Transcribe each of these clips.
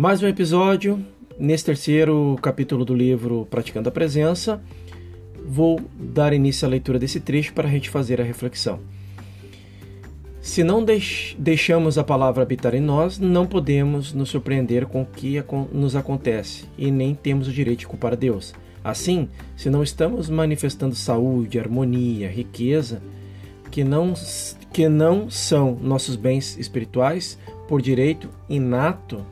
Mais um episódio, nesse terceiro capítulo do livro Praticando a Presença. Vou dar início à leitura desse trecho para a gente fazer a reflexão. Se não deixamos a palavra habitar em nós, não podemos nos surpreender com o que nos acontece e nem temos o direito de culpar Deus. Assim, se não estamos manifestando saúde, harmonia, riqueza, que não, que não são nossos bens espirituais por direito inato,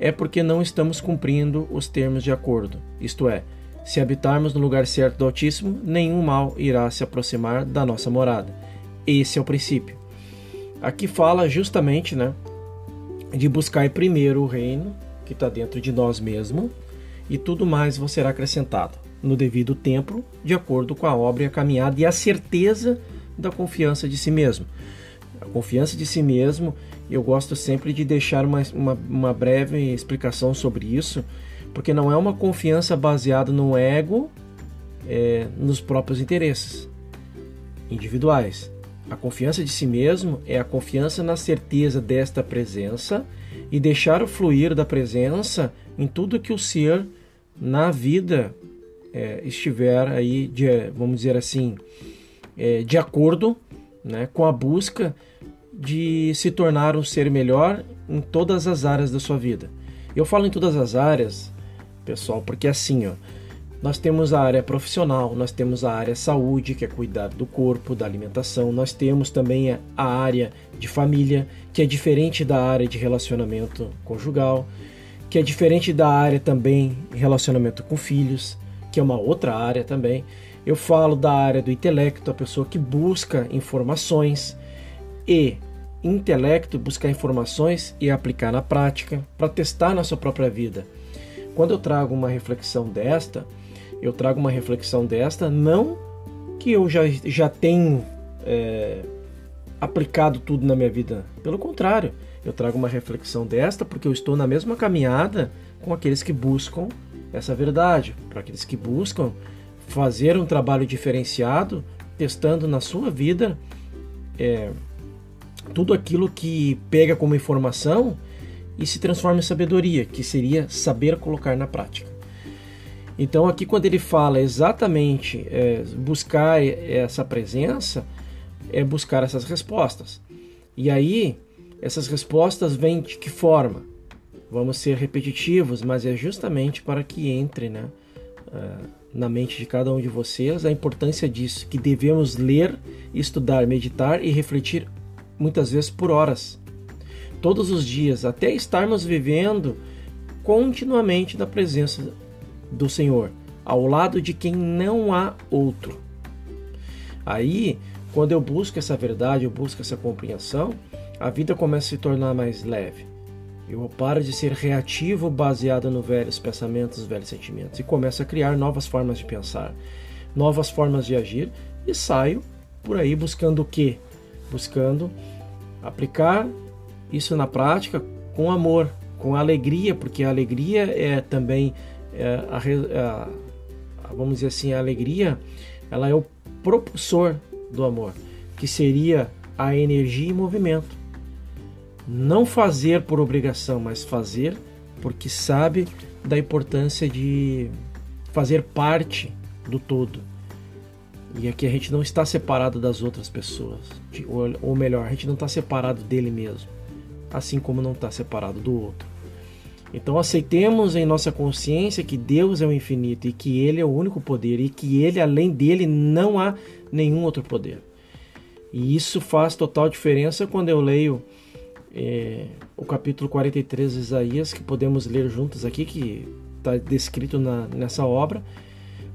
é porque não estamos cumprindo os termos de acordo. Isto é, se habitarmos no lugar certo do Altíssimo, nenhum mal irá se aproximar da nossa morada. Esse é o princípio. Aqui fala justamente, né, de buscar primeiro o reino que está dentro de nós mesmos e tudo mais vos será acrescentado no devido tempo, de acordo com a obra e a caminhada e a certeza da confiança de si mesmo. A confiança de si mesmo, eu gosto sempre de deixar uma, uma, uma breve explicação sobre isso, porque não é uma confiança baseada no ego, é, nos próprios interesses individuais. A confiança de si mesmo é a confiança na certeza desta presença e deixar o fluir da presença em tudo que o ser na vida é, estiver aí, de, vamos dizer assim, é, de acordo né, com a busca de se tornar um ser melhor em todas as áreas da sua vida. Eu falo em todas as áreas, pessoal, porque assim, ó, nós temos a área profissional, nós temos a área saúde, que é cuidar do corpo, da alimentação, nós temos também a área de família, que é diferente da área de relacionamento conjugal, que é diferente da área também relacionamento com filhos, que é uma outra área também. Eu falo da área do intelecto, a pessoa que busca informações e intelecto, buscar informações e aplicar na prática para testar na sua própria vida. Quando eu trago uma reflexão desta, eu trago uma reflexão desta não que eu já, já tenho é, aplicado tudo na minha vida, pelo contrário, eu trago uma reflexão desta porque eu estou na mesma caminhada com aqueles que buscam essa verdade, para aqueles que buscam fazer um trabalho diferenciado, testando na sua vida é, tudo aquilo que pega como informação e se transforma em sabedoria, que seria saber colocar na prática. Então, aqui, quando ele fala exatamente é, buscar essa presença, é buscar essas respostas. E aí, essas respostas vêm de que forma? Vamos ser repetitivos, mas é justamente para que entre né, uh, na mente de cada um de vocês a importância disso, que devemos ler, estudar, meditar e refletir muitas vezes por horas, todos os dias, até estarmos vivendo continuamente na presença do Senhor, ao lado de quem não há outro. Aí, quando eu busco essa verdade, eu busco essa compreensão, a vida começa a se tornar mais leve. Eu paro de ser reativo baseado nos velhos pensamentos, velhos sentimentos e começo a criar novas formas de pensar, novas formas de agir e saio por aí buscando o quê? Buscando aplicar isso na prática com amor, com alegria, porque a alegria é também é, a, a, vamos dizer assim, a alegria, ela é o propulsor do amor, que seria a energia e movimento. Não fazer por obrigação, mas fazer porque sabe da importância de fazer parte do todo. E aqui a gente não está separado das outras pessoas, ou melhor, a gente não está separado dele mesmo, assim como não está separado do outro. Então aceitemos em nossa consciência que Deus é o infinito e que Ele é o único poder e que Ele, além dele, não há nenhum outro poder. E isso faz total diferença quando eu leio é, o capítulo 43 de Isaías, que podemos ler juntos aqui, que está descrito na, nessa obra.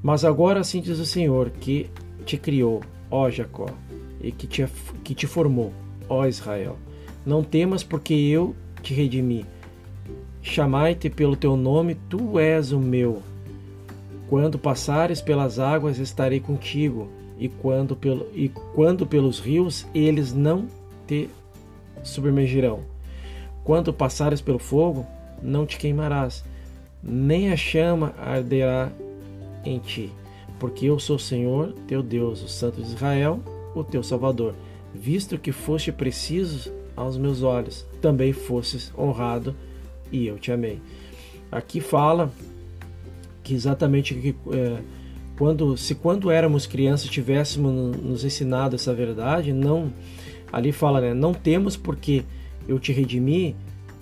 Mas agora assim diz o Senhor, que te criou, ó Jacó, e que te, que te formou, ó Israel. Não temas, porque eu te redimi. Chamai-te pelo teu nome, tu és o meu. Quando passares pelas águas, estarei contigo, e quando, pelo, e quando pelos rios, eles não te submergirão. Quando passares pelo fogo, não te queimarás, nem a chama arderá em ti, porque eu sou o Senhor, teu Deus, o Santo de Israel, o teu Salvador. Visto que foste preciso aos meus olhos, também fostes honrado e eu te amei. Aqui fala que exatamente que, é, quando se quando éramos crianças tivéssemos nos ensinado essa verdade, não ali fala, né, não temos porque eu te redimi,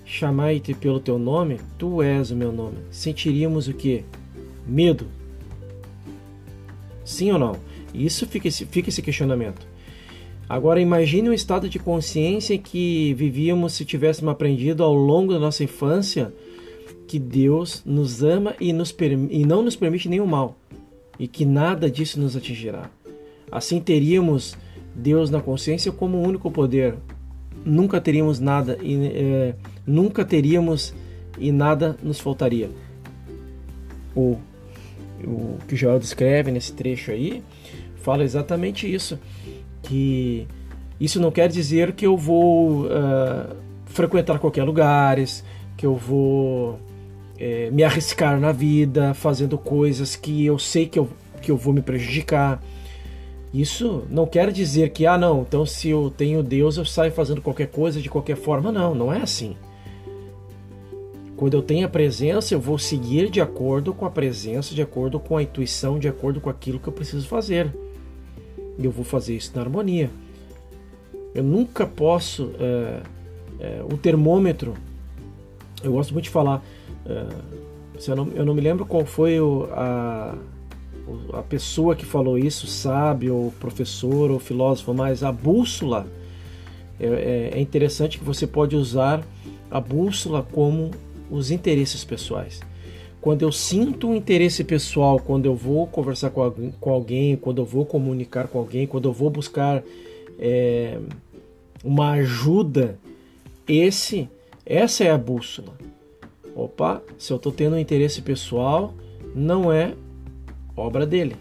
chamai-te pelo teu nome, tu és o meu nome. Sentiríamos o que? Medo. Sim ou não? Isso fica esse, fica esse questionamento. Agora imagine um estado de consciência que vivíamos se tivéssemos aprendido ao longo da nossa infância que Deus nos ama e, nos, e não nos permite nenhum mal e que nada disso nos atingirá. Assim teríamos Deus na consciência como o único poder. Nunca teríamos nada e é, nunca teríamos e nada nos faltaria. O, o que Joel descreve nesse trecho aí fala exatamente isso, que isso não quer dizer que eu vou uh, frequentar qualquer lugares, que eu vou é, me arriscar na vida, fazendo coisas que eu sei que eu, que eu vou me prejudicar. Isso não quer dizer que, ah, não, então se eu tenho Deus eu saio fazendo qualquer coisa de qualquer forma. Não, não é assim. Quando eu tenho a presença, eu vou seguir de acordo com a presença, de acordo com a intuição, de acordo com aquilo que eu preciso fazer. E eu vou fazer isso na harmonia. Eu nunca posso. É, é, o termômetro, eu gosto muito de falar, é, eu, não, eu não me lembro qual foi o, a, a pessoa que falou isso, sábio, ou professor, ou filósofo, mas a bússola é, é, é interessante que você pode usar a bússola como os interesses pessoais. Quando eu sinto um interesse pessoal, quando eu vou conversar com alguém, quando eu vou comunicar com alguém, quando eu vou buscar é, uma ajuda, esse, essa é a bússola. Opa, se eu estou tendo um interesse pessoal, não é obra dele.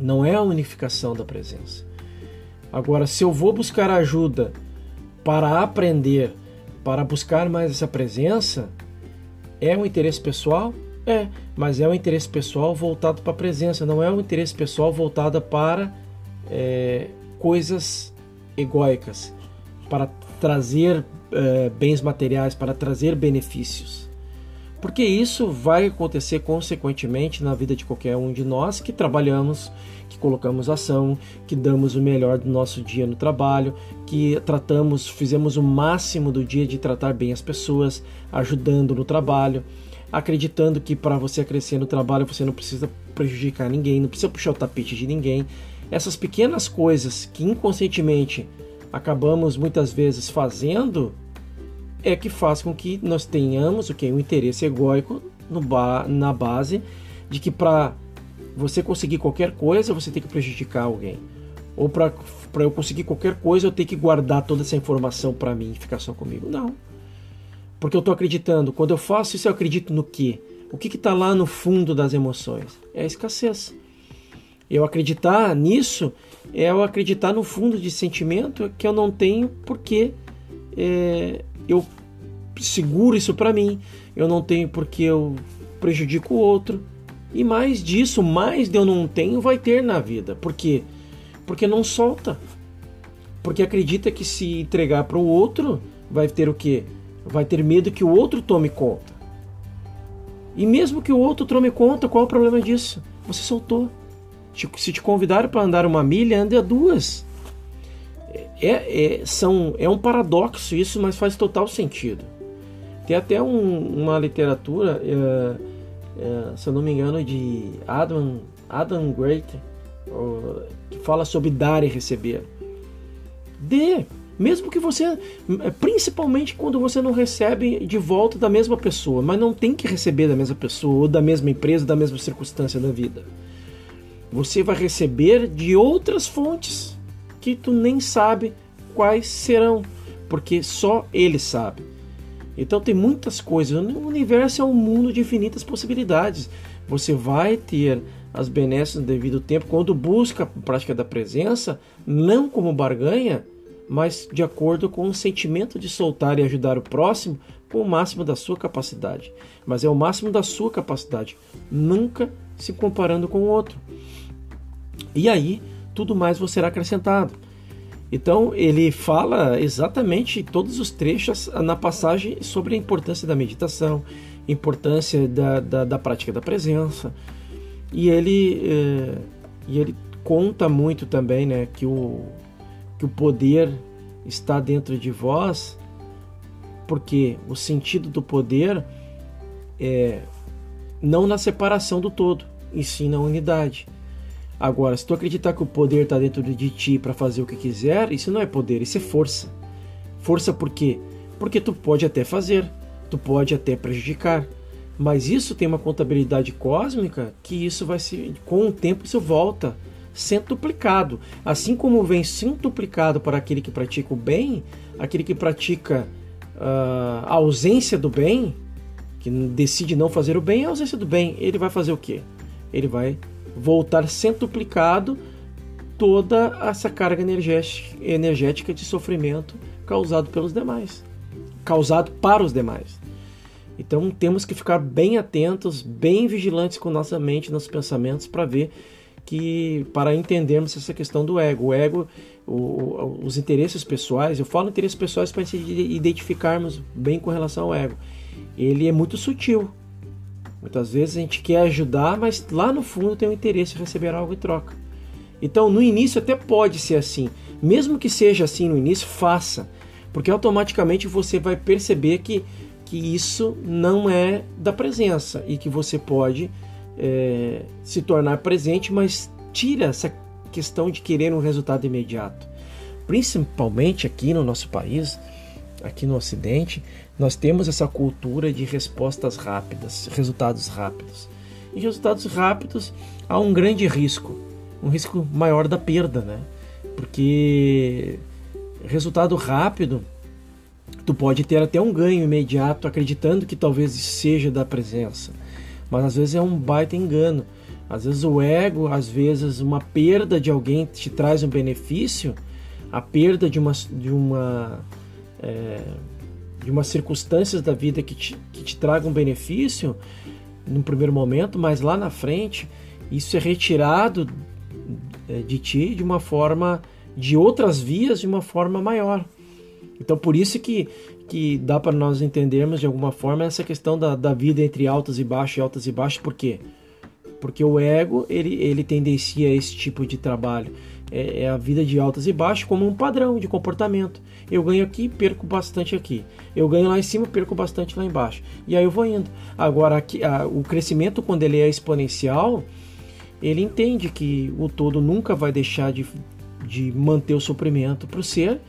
Não é a unificação da presença. Agora, se eu vou buscar ajuda para aprender, para buscar mais essa presença, é um interesse pessoal? É, mas é um interesse pessoal voltado para a presença, não é um interesse pessoal voltado para é, coisas egóicas, para trazer é, bens materiais, para trazer benefícios. Porque isso vai acontecer consequentemente na vida de qualquer um de nós que trabalhamos, que colocamos ação, que damos o melhor do nosso dia no trabalho, que tratamos, fizemos o máximo do dia de tratar bem as pessoas, ajudando no trabalho, acreditando que para você crescer no trabalho você não precisa prejudicar ninguém, não precisa puxar o tapete de ninguém. Essas pequenas coisas que inconscientemente acabamos muitas vezes fazendo é que faz com que nós tenhamos o que um interesse egóico ba na base de que para você conseguir qualquer coisa você tem que prejudicar alguém. Ou para eu conseguir qualquer coisa eu tenho que guardar toda essa informação para mim e ficar só comigo. Não. Porque eu estou acreditando. Quando eu faço isso eu acredito no que o que está lá no fundo das emoções? É a escassez. Eu acreditar nisso é eu acreditar no fundo de sentimento que eu não tenho porque é, eu seguro isso para mim, eu não tenho porque eu prejudico o outro. E mais disso, mais de eu não tenho, vai ter na vida. Por quê? Porque não solta. Porque acredita que se entregar para o outro, vai ter o quê? Vai ter medo que o outro tome conta. E mesmo que o outro tome conta, qual é o problema disso? Você soltou. Se te convidaram para andar uma milha, ande a duas. É, é, são, é um paradoxo isso, mas faz total sentido. Tem até um, uma literatura, é, é, se eu não me engano, de Adam, Adam Great, que fala sobre dar e receber. Dê, mesmo que você, principalmente quando você não recebe de volta da mesma pessoa, mas não tem que receber da mesma pessoa, ou da mesma empresa, da mesma circunstância da vida. Você vai receber de outras fontes que tu nem sabe quais serão, porque só ele sabe. Então tem muitas coisas. O universo é um mundo de infinitas possibilidades. Você vai ter as benesses no devido tempo quando busca a prática da presença, não como barganha, mas de acordo com o sentimento de soltar e ajudar o próximo com o máximo da sua capacidade. Mas é o máximo da sua capacidade, nunca se comparando com o outro. E aí tudo mais você será acrescentado. Então ele fala exatamente todos os trechos na passagem sobre a importância da meditação, importância da, da, da prática da presença. E ele, é, e ele conta muito também né, que, o, que o poder está dentro de vós, porque o sentido do poder é não na separação do todo, e sim na unidade. Agora, se tu acreditar que o poder está dentro de ti para fazer o que quiser, isso não é poder, isso é força. Força por quê? Porque tu pode até fazer, tu pode até prejudicar, mas isso tem uma contabilidade cósmica que isso vai se, com o tempo isso volta centuplicado. Assim como vem centuplicado para aquele que pratica o bem, aquele que pratica uh, a ausência do bem, que decide não fazer o bem, a ausência do bem. Ele vai fazer o quê? Ele vai voltar centuplicado toda essa carga energética de sofrimento causado pelos demais, causado para os demais. Então temos que ficar bem atentos, bem vigilantes com nossa mente, nossos pensamentos para ver que para entendermos essa questão do ego, o ego, o, os interesses pessoais, eu falo interesses pessoais para identificarmos bem com relação ao ego. Ele é muito sutil, Muitas vezes a gente quer ajudar, mas lá no fundo tem o interesse em receber algo em troca. Então, no início até pode ser assim. Mesmo que seja assim no início, faça, porque automaticamente você vai perceber que, que isso não é da presença e que você pode é, se tornar presente, mas tira essa questão de querer um resultado imediato. Principalmente aqui no nosso país, aqui no Ocidente, nós temos essa cultura de respostas rápidas, resultados rápidos. E resultados rápidos há um grande risco, um risco maior da perda, né? Porque resultado rápido, tu pode ter até um ganho imediato acreditando que talvez seja da presença, mas às vezes é um baita engano. Às vezes o ego, às vezes uma perda de alguém te traz um benefício, a perda de uma, de uma é, de umas circunstâncias da vida que te, que te tragam benefício no primeiro momento, mas lá na frente isso é retirado é, de ti de uma forma, de outras vias, de uma forma maior. Então por isso que, que dá para nós entendermos de alguma forma essa questão da, da vida entre altos e baixos, altos e baixos, por quê? Porque o ego ele, ele tendencia a esse tipo de trabalho é, é, a vida de altas e baixas como um padrão de comportamento. Eu ganho aqui, perco bastante aqui. Eu ganho lá em cima, perco bastante lá embaixo. E aí eu vou indo. Agora, aqui, a, o crescimento, quando ele é exponencial, ele entende que o todo nunca vai deixar de, de manter o sofrimento para o ser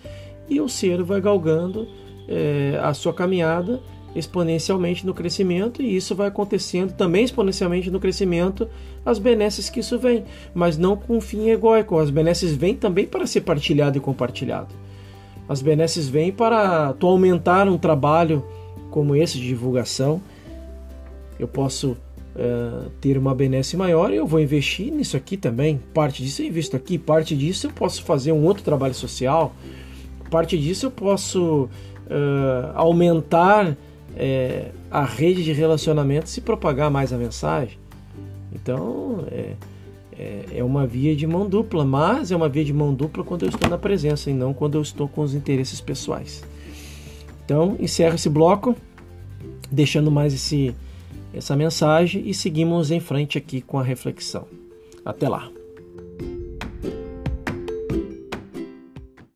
e o ser vai galgando é, a sua caminhada exponencialmente no crescimento e isso vai acontecendo também exponencialmente no crescimento as benesses que isso vem, mas não com fim egóico. As benesses vêm também para ser partilhado e compartilhado. As benesses vêm para tu aumentar um trabalho como esse de divulgação. Eu posso uh, ter uma benesse maior e eu vou investir nisso aqui também. Parte disso eu invisto aqui, parte disso eu posso fazer um outro trabalho social, parte disso eu posso uh, aumentar é, a rede de relacionamento se propagar mais a mensagem. Então é, é, é, uma via de mão dupla, mas é uma via de mão dupla quando eu estou na presença e não quando eu estou com os interesses pessoais. Então encerro esse bloco, deixando mais esse, essa mensagem e seguimos em frente aqui com a reflexão. Até lá!